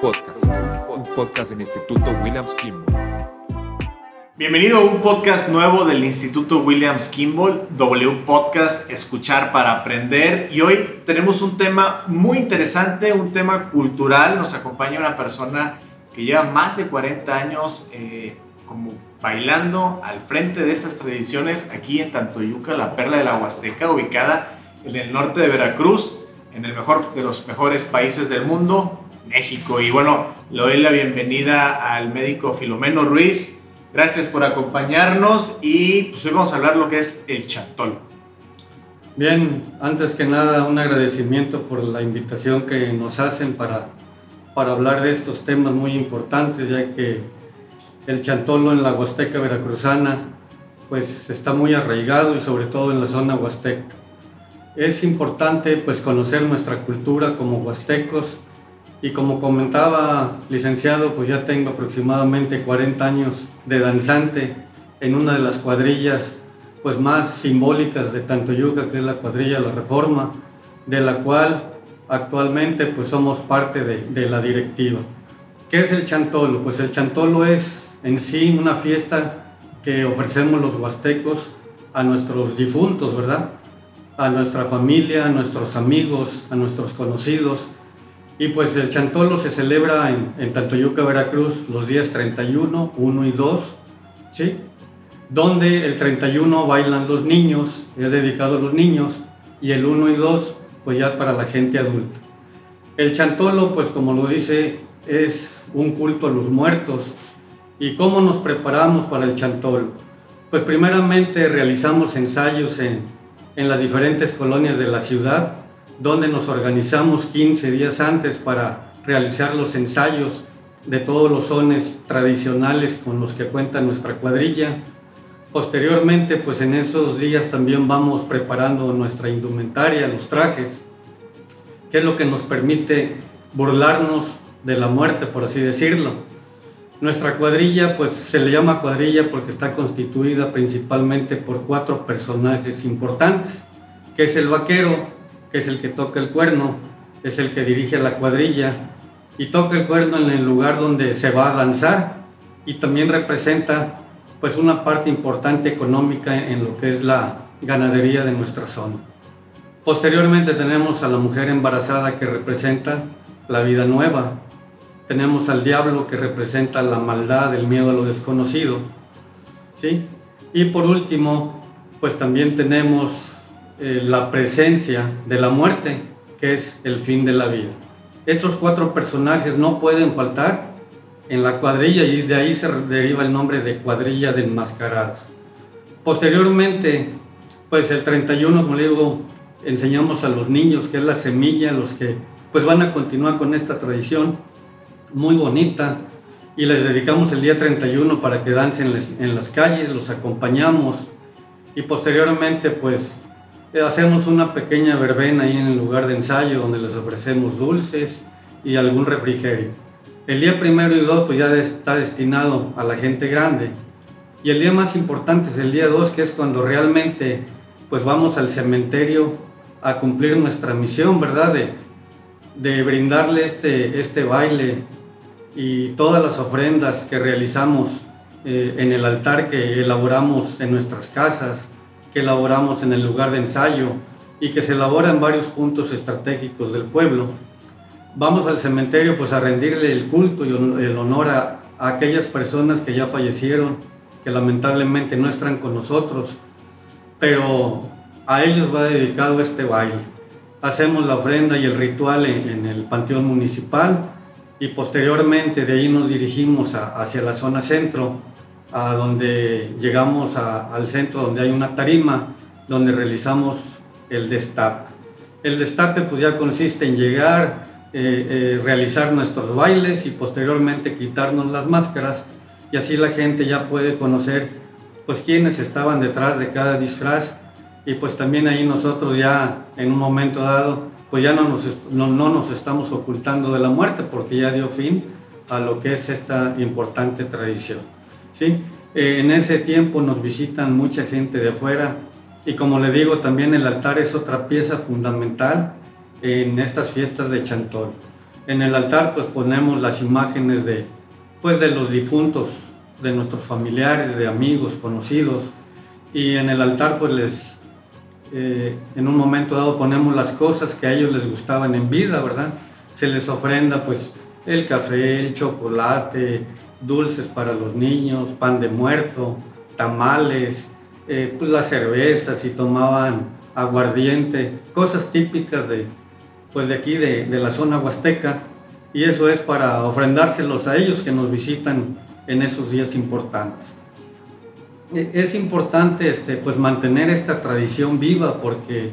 Podcast, un podcast del Instituto Williams Kimball. Bienvenido a un podcast nuevo del Instituto Williams Kimball, W Podcast, Escuchar para Aprender. Y hoy tenemos un tema muy interesante, un tema cultural. Nos acompaña una persona que lleva más de 40 años eh, como bailando al frente de estas tradiciones aquí en Tantoyuca, la perla de la Huasteca, ubicada en el norte de Veracruz, en el mejor de los mejores países del mundo, México. Y bueno, le doy la bienvenida al médico Filomeno Ruiz. Gracias por acompañarnos y pues hoy vamos a hablar lo que es el chantolo. Bien, antes que nada un agradecimiento por la invitación que nos hacen para, para hablar de estos temas muy importantes, ya que el chantolo en la Huasteca Veracruzana pues está muy arraigado y sobre todo en la zona huasteca. Es importante pues conocer nuestra cultura como huastecos y como comentaba licenciado pues ya tengo aproximadamente 40 años de danzante en una de las cuadrillas pues más simbólicas de Tantoyuca que es la cuadrilla La Reforma de la cual actualmente pues somos parte de, de la directiva. ¿Qué es el chantolo? Pues el chantolo es en sí una fiesta que ofrecemos los huastecos a nuestros difuntos, ¿verdad? A nuestra familia, a nuestros amigos, a nuestros conocidos. Y pues el Chantolo se celebra en, en Tantoyuca, Veracruz, los días 31, 1 y 2, ¿sí? Donde el 31 bailan los niños, es dedicado a los niños, y el 1 y 2, pues ya para la gente adulta. El Chantolo, pues como lo dice, es un culto a los muertos, ¿Y cómo nos preparamos para el chantolo? Pues primeramente realizamos ensayos en, en las diferentes colonias de la ciudad, donde nos organizamos 15 días antes para realizar los ensayos de todos los sones tradicionales con los que cuenta nuestra cuadrilla. Posteriormente, pues en esos días también vamos preparando nuestra indumentaria, los trajes, que es lo que nos permite burlarnos de la muerte, por así decirlo. Nuestra cuadrilla, pues se le llama cuadrilla porque está constituida principalmente por cuatro personajes importantes, que es el vaquero, que es el que toca el cuerno, es el que dirige la cuadrilla y toca el cuerno en el lugar donde se va a danzar y también representa pues una parte importante económica en lo que es la ganadería de nuestra zona. Posteriormente tenemos a la mujer embarazada que representa la vida nueva, tenemos al diablo que representa la maldad, el miedo a lo desconocido. ¿sí? Y por último, pues también tenemos eh, la presencia de la muerte, que es el fin de la vida. Estos cuatro personajes no pueden faltar en la cuadrilla y de ahí se deriva el nombre de cuadrilla de enmascarados. Posteriormente, pues el 31, como le digo, enseñamos a los niños que es la semilla, los que pues van a continuar con esta tradición muy bonita y les dedicamos el día 31 para que dancen en las calles, los acompañamos y posteriormente pues hacemos una pequeña verbena ahí en el lugar de ensayo donde les ofrecemos dulces y algún refrigerio. El día primero y dos pues ya está destinado a la gente grande y el día más importante es el día 2 que es cuando realmente pues vamos al cementerio a cumplir nuestra misión, ¿verdad? De, de brindarle este, este baile y todas las ofrendas que realizamos eh, en el altar que elaboramos en nuestras casas, que elaboramos en el lugar de ensayo y que se elabora en varios puntos estratégicos del pueblo. Vamos al cementerio pues a rendirle el culto y el honor a, aquellas personas que ya fallecieron, que lamentablemente no están con nosotros, pero a ellos va dedicado este baile. Hacemos la ofrenda y el ritual en el panteón municipal y posteriormente de ahí nos dirigimos hacia la zona centro, a donde llegamos al centro donde hay una tarima, donde realizamos el destape. El destape pues ya consiste en llegar, eh, eh, realizar nuestros bailes y posteriormente quitarnos las máscaras y así la gente ya puede conocer pues quiénes estaban detrás de cada disfraz y pues también ahí nosotros ya en un momento dado pues ya no nos, no, nos estamos ocultando de la muerte porque ya dio fin a lo que es esta importante tradición. ¿Sí? Eh, en ese tiempo nos visitan mucha gente de afuera y como le digo también el altar es otra pieza fundamental en estas fiestas de Chantol. En el altar pues ponemos las imágenes de, pues, de los difuntos, de nuestros familiares, de amigos, conocidos. Y en el altar pues les, eh, en un momento dado ponemos las cosas que a ellos les gustaban en vida, ¿verdad? Se les ofrenda pues el café, el chocolate, dulces para los niños, pan de muerto, tamales, eh, pues las cervezas y tomaban aguardiente, cosas típicas de, pues de aquí, de, de la zona huasteca. Y eso es para ofrendárselos a ellos que nos visitan en esos días importantes. E, es importante este, pues mantener esta tradición viva porque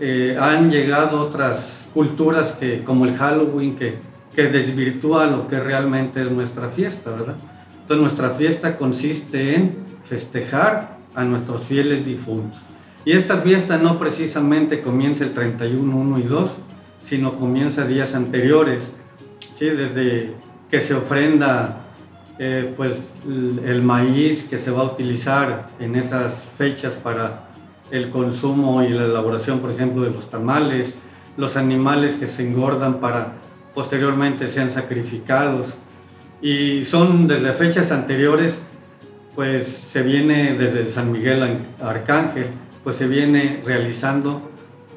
eh, han llegado otras culturas que, como el Halloween que, que desvirtúa lo que realmente es nuestra fiesta, ¿verdad? Entonces nuestra fiesta consiste en festejar a nuestros fieles difuntos. Y esta fiesta no precisamente comienza el 31, 1 y 2, sino comienza días anteriores, ¿sí? desde que se ofrenda eh, pues, el maíz que se va a utilizar en esas fechas para el consumo y la elaboración, por ejemplo, de los tamales, los animales que se engordan para posteriormente sean sacrificados. Y son desde fechas anteriores, pues se viene desde San Miguel Arcángel, pues se viene realizando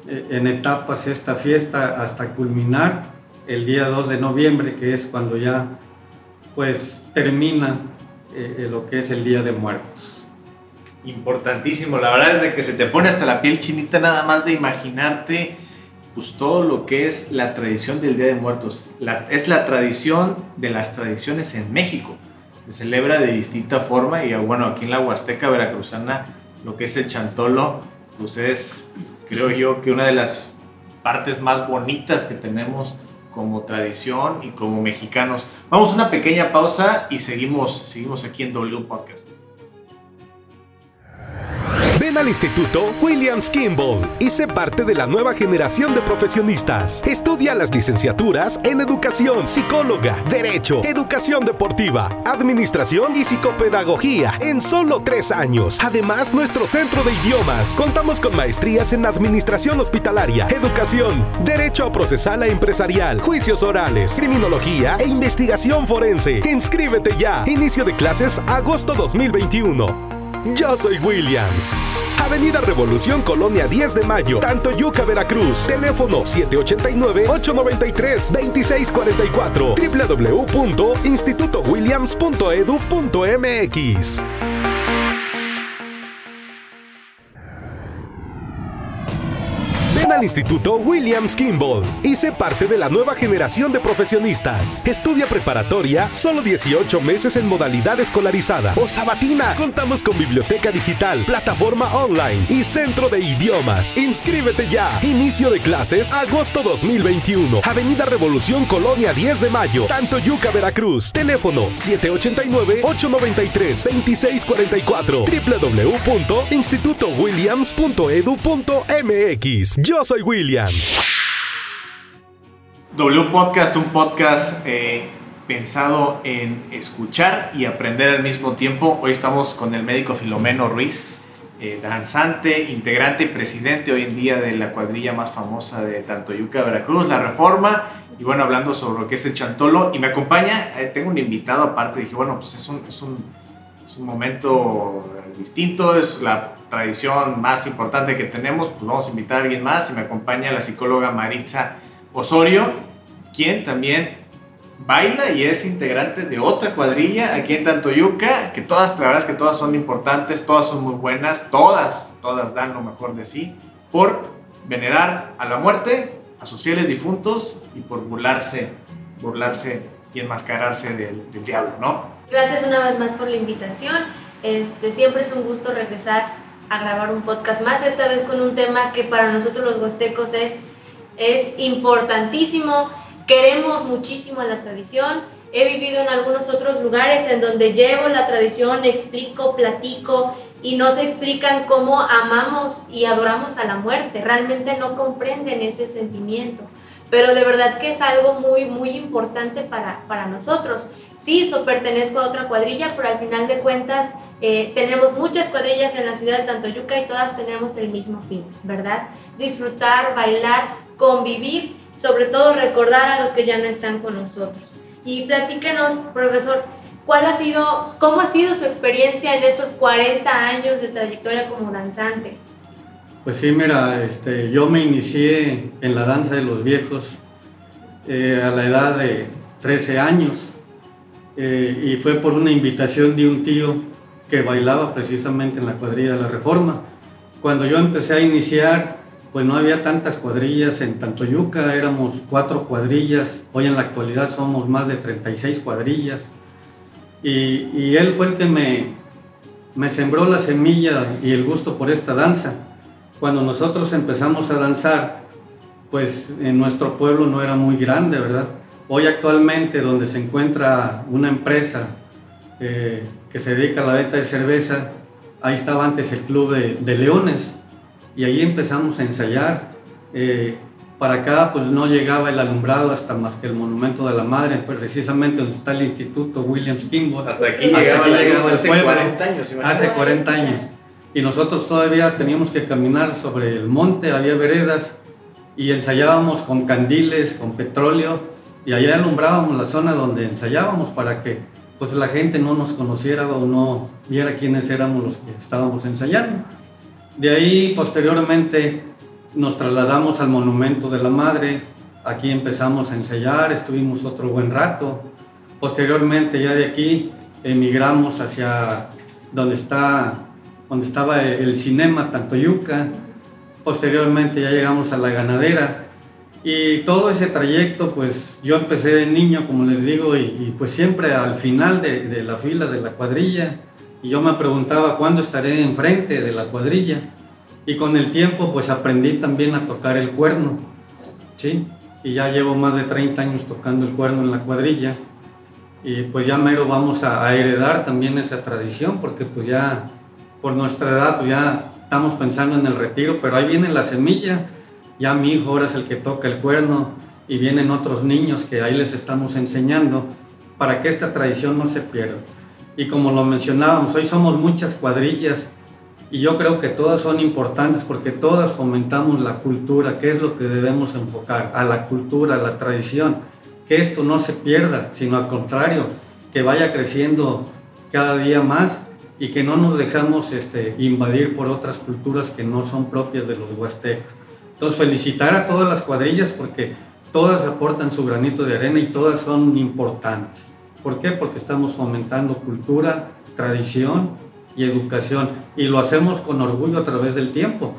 eh, en etapas esta fiesta hasta culminar el día 2 de noviembre, que es cuando ya pues termina eh, lo que es el Día de Muertos. Importantísimo, la verdad es de que se te pone hasta la piel chinita nada más de imaginarte pues todo lo que es la tradición del Día de Muertos. Es la tradición de las tradiciones en México. Se celebra de distinta forma y bueno, aquí en la Huasteca Veracruzana lo que es el chantolo, pues es, creo yo, que una de las partes más bonitas que tenemos como tradición y como mexicanos. Vamos a una pequeña pausa y seguimos, seguimos aquí en W Podcast. Al Instituto Williams Kimball y parte de la nueva generación de profesionistas. Estudia las licenciaturas en Educación, Psicóloga, Derecho, Educación Deportiva, Administración y Psicopedagogía en solo tres años. Además, nuestro centro de idiomas. Contamos con maestrías en Administración Hospitalaria, Educación, Derecho Procesal e Empresarial, Juicios Orales, Criminología e Investigación Forense. Inscríbete ya. Inicio de clases agosto 2021. Yo soy Williams. Avenida Revolución Colonia 10 de Mayo, Tantoyuca, Veracruz. Teléfono 789-893-2644. www.institutowilliams.edu.mx. al Instituto Williams Kimball y sé parte de la nueva generación de profesionistas. Estudia preparatoria, solo 18 meses en modalidad escolarizada o sabatina. Contamos con biblioteca digital, plataforma online y centro de idiomas. Inscríbete ya. Inicio de clases agosto 2021. Avenida Revolución Colonia 10 de Mayo, Tantoyuca, Veracruz. Teléfono 789-893-2644. www.institutowilliams.edu.mx. Yo soy Williams. W Podcast, un podcast eh, pensado en escuchar y aprender al mismo tiempo. Hoy estamos con el médico Filomeno Ruiz, eh, danzante, integrante y presidente hoy en día de la cuadrilla más famosa de Tantoyuca, Veracruz, La Reforma. Y bueno, hablando sobre lo que es el chantolo. Y me acompaña, eh, tengo un invitado aparte. Dije, bueno, pues es un, es un, es un momento distinto, es la tradición más importante que tenemos, pues vamos a invitar a alguien más y me acompaña la psicóloga Maritza Osorio, quien también baila y es integrante de otra cuadrilla aquí en Tantoyuca, que todas, la verdad es que todas son importantes, todas son muy buenas, todas, todas dan lo mejor de sí, por venerar a la muerte, a sus fieles difuntos y por burlarse, burlarse y enmascararse del, del diablo, ¿no? Gracias una vez más por la invitación. Este, siempre es un gusto regresar a grabar un podcast más, esta vez con un tema que para nosotros los huastecos es, es importantísimo, queremos muchísimo la tradición, he vivido en algunos otros lugares en donde llevo la tradición, explico, platico y no se explican cómo amamos y adoramos a la muerte, realmente no comprenden ese sentimiento, pero de verdad que es algo muy, muy importante para, para nosotros. Sí, so pertenezco a otra cuadrilla, pero al final de cuentas eh, tenemos muchas cuadrillas en la ciudad de Tantoyuca y todas tenemos el mismo fin, ¿verdad? Disfrutar, bailar, convivir sobre todo recordar a los que ya no están con nosotros. Y platíquenos, profesor, ¿cuál ha sido, cómo ha sido su experiencia en estos 40 años de trayectoria como danzante? Pues sí, mira, este, yo me inicié en la danza de los viejos eh, a la edad de 13 años eh, y fue por una invitación de un tío que bailaba precisamente en la cuadrilla de la Reforma. Cuando yo empecé a iniciar, pues no había tantas cuadrillas en Tantoyuca, éramos cuatro cuadrillas, hoy en la actualidad somos más de 36 cuadrillas. Y, y él fue el que me, me sembró la semilla y el gusto por esta danza. Cuando nosotros empezamos a danzar, pues en nuestro pueblo no era muy grande, ¿verdad? Hoy actualmente donde se encuentra una empresa eh, que se dedica a la venta de cerveza, ahí estaba antes el club de, de Leones y ahí empezamos a ensayar. Eh, para acá pues no llegaba el alumbrado hasta más que el monumento de la madre, pues precisamente donde está el instituto Williams Kimball. Hasta aquí Hasta llegaba la hace pueblo. 40 años. imagínate. Hace 40 años. Y nosotros todavía teníamos que caminar sobre el monte, había veredas y ensayábamos con candiles, con petróleo y allá alumbrábamos la zona donde ensayábamos para que pues la gente no nos conociera o no viera quiénes éramos los que estábamos ensayando. De ahí posteriormente nos trasladamos al monumento de la madre, aquí empezamos a ensayar, estuvimos otro buen rato. Posteriormente ya de aquí emigramos hacia donde está donde estaba el cinema Tantoyuca. Posteriormente ya llegamos a la ganadera. Y todo ese trayecto, pues yo empecé de niño, como les digo, y, y pues siempre al final de, de, la fila de la cuadrilla. Y yo me preguntaba cuándo estaré enfrente de la cuadrilla. Y con el tiempo, pues aprendí también a tocar el cuerno. ¿sí? Y ya llevo más de 30 años tocando el cuerno en la cuadrilla. Y pues ya mero vamos a, a heredar también esa tradición, porque pues ya por nuestra edad pues ya estamos pensando en el retiro, pero ahí viene la semilla, ya mi hijo ahora es el que toca el cuerno y vienen otros niños que ahí les estamos enseñando para que esta tradición no se pierda. Y como lo mencionábamos, hoy somos muchas cuadrillas y yo creo que todas son importantes porque todas fomentamos la cultura, que es lo que debemos enfocar, a la cultura, a la tradición, que esto no se pierda, sino al contrario, que vaya creciendo cada día más y que no nos dejamos este, invadir por otras culturas que no son propias de los huastecos. Entonces felicitar a todas las cuadrillas porque todas aportan su granito de arena y todas son importantes. ¿Por qué? Porque estamos fomentando cultura, tradición y educación y lo hacemos con orgullo a través del tiempo.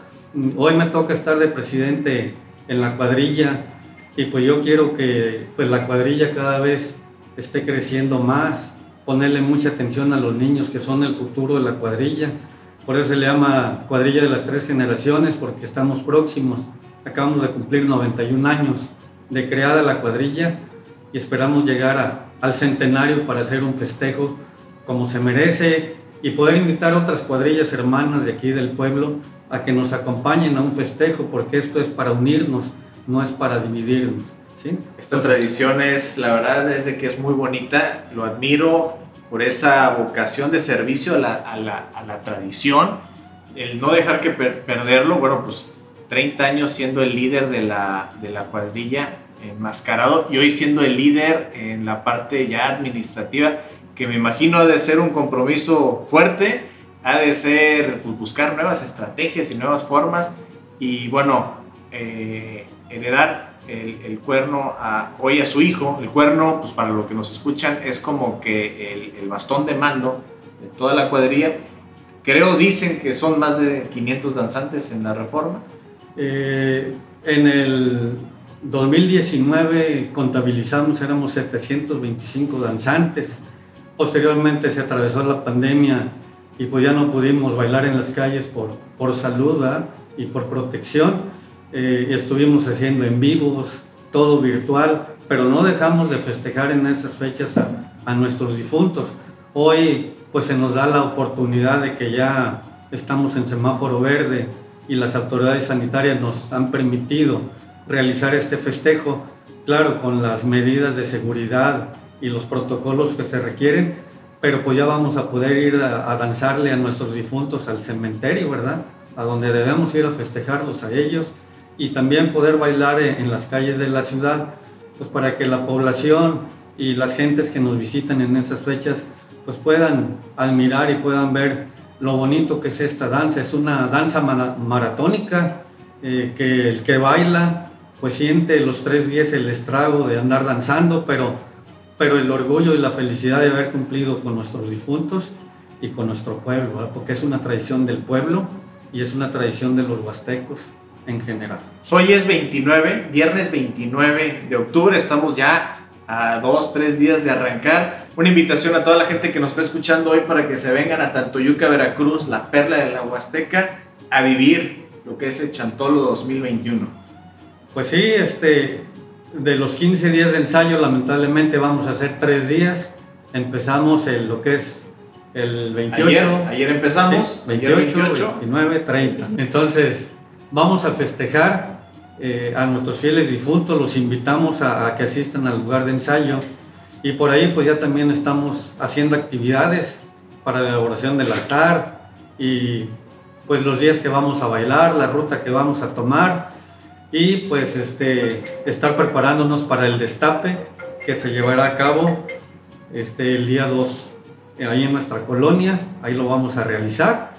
Hoy me toca estar de presidente en la cuadrilla y pues yo quiero que pues la cuadrilla cada vez esté creciendo más, ponerle mucha atención a los niños que son el futuro de la cuadrilla. Por eso se le llama cuadrilla de las tres generaciones, porque estamos próximos. Acabamos de cumplir 91 años de creada la cuadrilla y esperamos llegar a, al centenario para hacer un festejo como se merece y poder invitar a otras cuadrillas hermanas de aquí del pueblo a que nos acompañen a un festejo, porque esto es para unirnos, no es para dividirnos. ¿sí? Esta tradición es, la verdad, es de que es muy bonita, lo admiro por esa vocación de servicio a la, a la, a la tradición, el no dejar que per perderlo, bueno, pues 30 años siendo el líder de la, de la cuadrilla enmascarado y hoy siendo el líder en la parte ya administrativa, que me imagino ha de ser un compromiso fuerte, ha de ser pues, buscar nuevas estrategias y nuevas formas y bueno, eh, heredar el, el, cuerno a, hoy a su hijo. El cuerno, pues para lo que nos escuchan, es como que el, el, bastón de mando de toda la cuadrilla. Creo, dicen que son más de 500 danzantes en la reforma. Eh, en el 2019 contabilizamos, éramos 725 danzantes. Posteriormente se atravesó la pandemia y pues ya no pudimos bailar en las calles por, por salud ¿verdad? y por protección eh, estuvimos haciendo en vivos, todo virtual, pero no dejamos de festejar en esas fechas a, a, nuestros difuntos. Hoy pues se nos da la oportunidad de que ya estamos en semáforo verde y las autoridades sanitarias nos han permitido realizar este festejo, claro, con las medidas de seguridad y los protocolos que se requieren, pero pues ya vamos a poder ir a, a danzarle a nuestros difuntos al cementerio, ¿verdad? A donde debemos ir a festejarlos a ellos y también poder bailar en, las calles de la ciudad, pues para que la población y las gentes que nos visitan en esas fechas pues puedan admirar y puedan ver lo bonito que es esta danza. Es una danza mara- maratónica eh, que el que baila pues siente los tres días el estrago de andar danzando, pero, pero el orgullo y la felicidad de haber cumplido con nuestros difuntos y con nuestro pueblo, porque es una tradición del pueblo y es una tradición de los huastecos en general. Hoy es 29, viernes 29 de octubre, estamos ya a dos, tres días de arrancar. Una invitación a toda la gente que nos está escuchando hoy para que se vengan a Tantoyuca, Veracruz, la perla de la Huasteca, a vivir lo que es el Chantolo 2021. Pues sí, este, de los 15 días de ensayo, lamentablemente vamos a hacer tres días. Empezamos el, lo que es el 28. Ayer, ayer empezamos, Sí, ayer 28, 28. 29, 30. Entonces, vamos a festejar eh, a nuestros fieles difuntos, los invitamos a, que asistan al lugar de ensayo y por ahí pues ya también estamos haciendo actividades para la elaboración del altar y pues los días que vamos a bailar, la ruta que vamos a tomar y pues este, estar preparándonos para el destape que se llevará a cabo este, el día 2 eh, ahí en nuestra colonia, ahí lo vamos a realizar.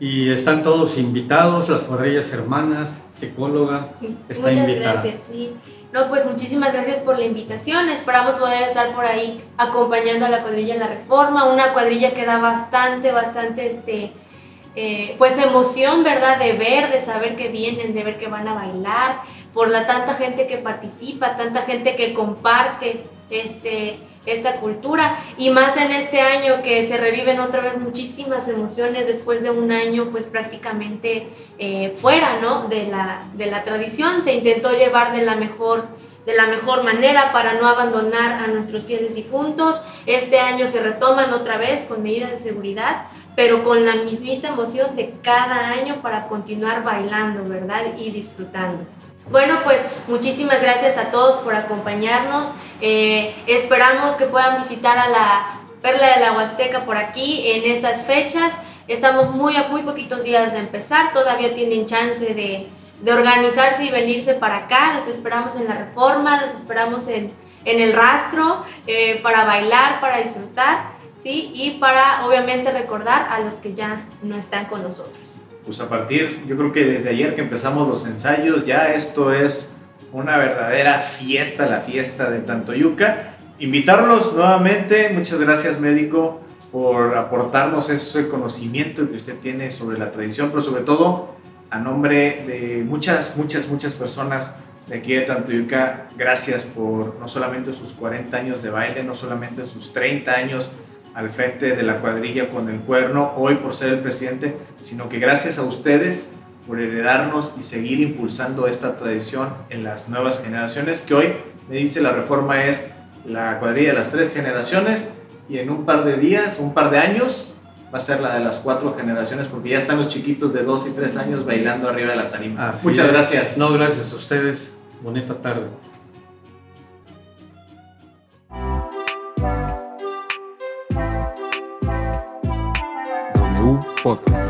Y están todos invitados, las cuadrillas hermanas, psicóloga, está Muchas invitada. gracias, sí. No, pues muchísimas gracias por la invitación. Esperamos poder estar por ahí acompañando a la cuadrilla en la reforma, una cuadrilla que da bastante, bastante, este, eh, pues emoción, ¿verdad? De ver, de saber que vienen, de ver que van a bailar, por la tanta gente que participa, tanta gente que comparte, este, esta cultura. Y más en este año que se reviven otra vez muchísimas emociones después de un año pues prácticamente eh, fuera ¿no? de, la, de la tradición. Se intentó llevar de la mejor de la mejor manera para no abandonar a nuestros fieles difuntos. Este año se retoman otra vez con medidas de seguridad pero con la mismita emoción de cada año para continuar bailando verdad y disfrutando bueno, pues muchísimas gracias a todos por acompañarnos. Eh, esperamos que puedan visitar a la Perla de la Huasteca por aquí en estas fechas. Estamos muy a muy poquitos días de empezar, todavía tienen chance de, de organizarse y venirse para acá. Los esperamos en la reforma, los esperamos en, en el rastro eh, para bailar, para disfrutar, ¿sí? Y para obviamente recordar a los que ya no están con nosotros pues a partir, yo creo que desde ayer que empezamos los ensayos, ya esto es una verdadera fiesta, la fiesta de Tantoyuca. Invitarlos nuevamente, muchas gracias médico por aportarnos ese conocimiento que usted tiene sobre la tradición, pero sobre todo a nombre de muchas, muchas, muchas personas de aquí de Tantoyuca, gracias por no solamente sus 40 años de baile, no solamente sus 30 años al frente de la cuadrilla con el cuerno, hoy por ser el presidente, sino que gracias a ustedes por heredarnos y seguir impulsando esta tradición en las nuevas generaciones, que hoy me dice la reforma es la cuadrilla de las tres generaciones y en un par de días, un par de años, va a ser la de las cuatro generaciones porque ya están los chiquitos de dos y tres años bailando arriba de la tarima. Así Muchas es. gracias. No, gracias a ustedes. Bonita tarde. W Podcast.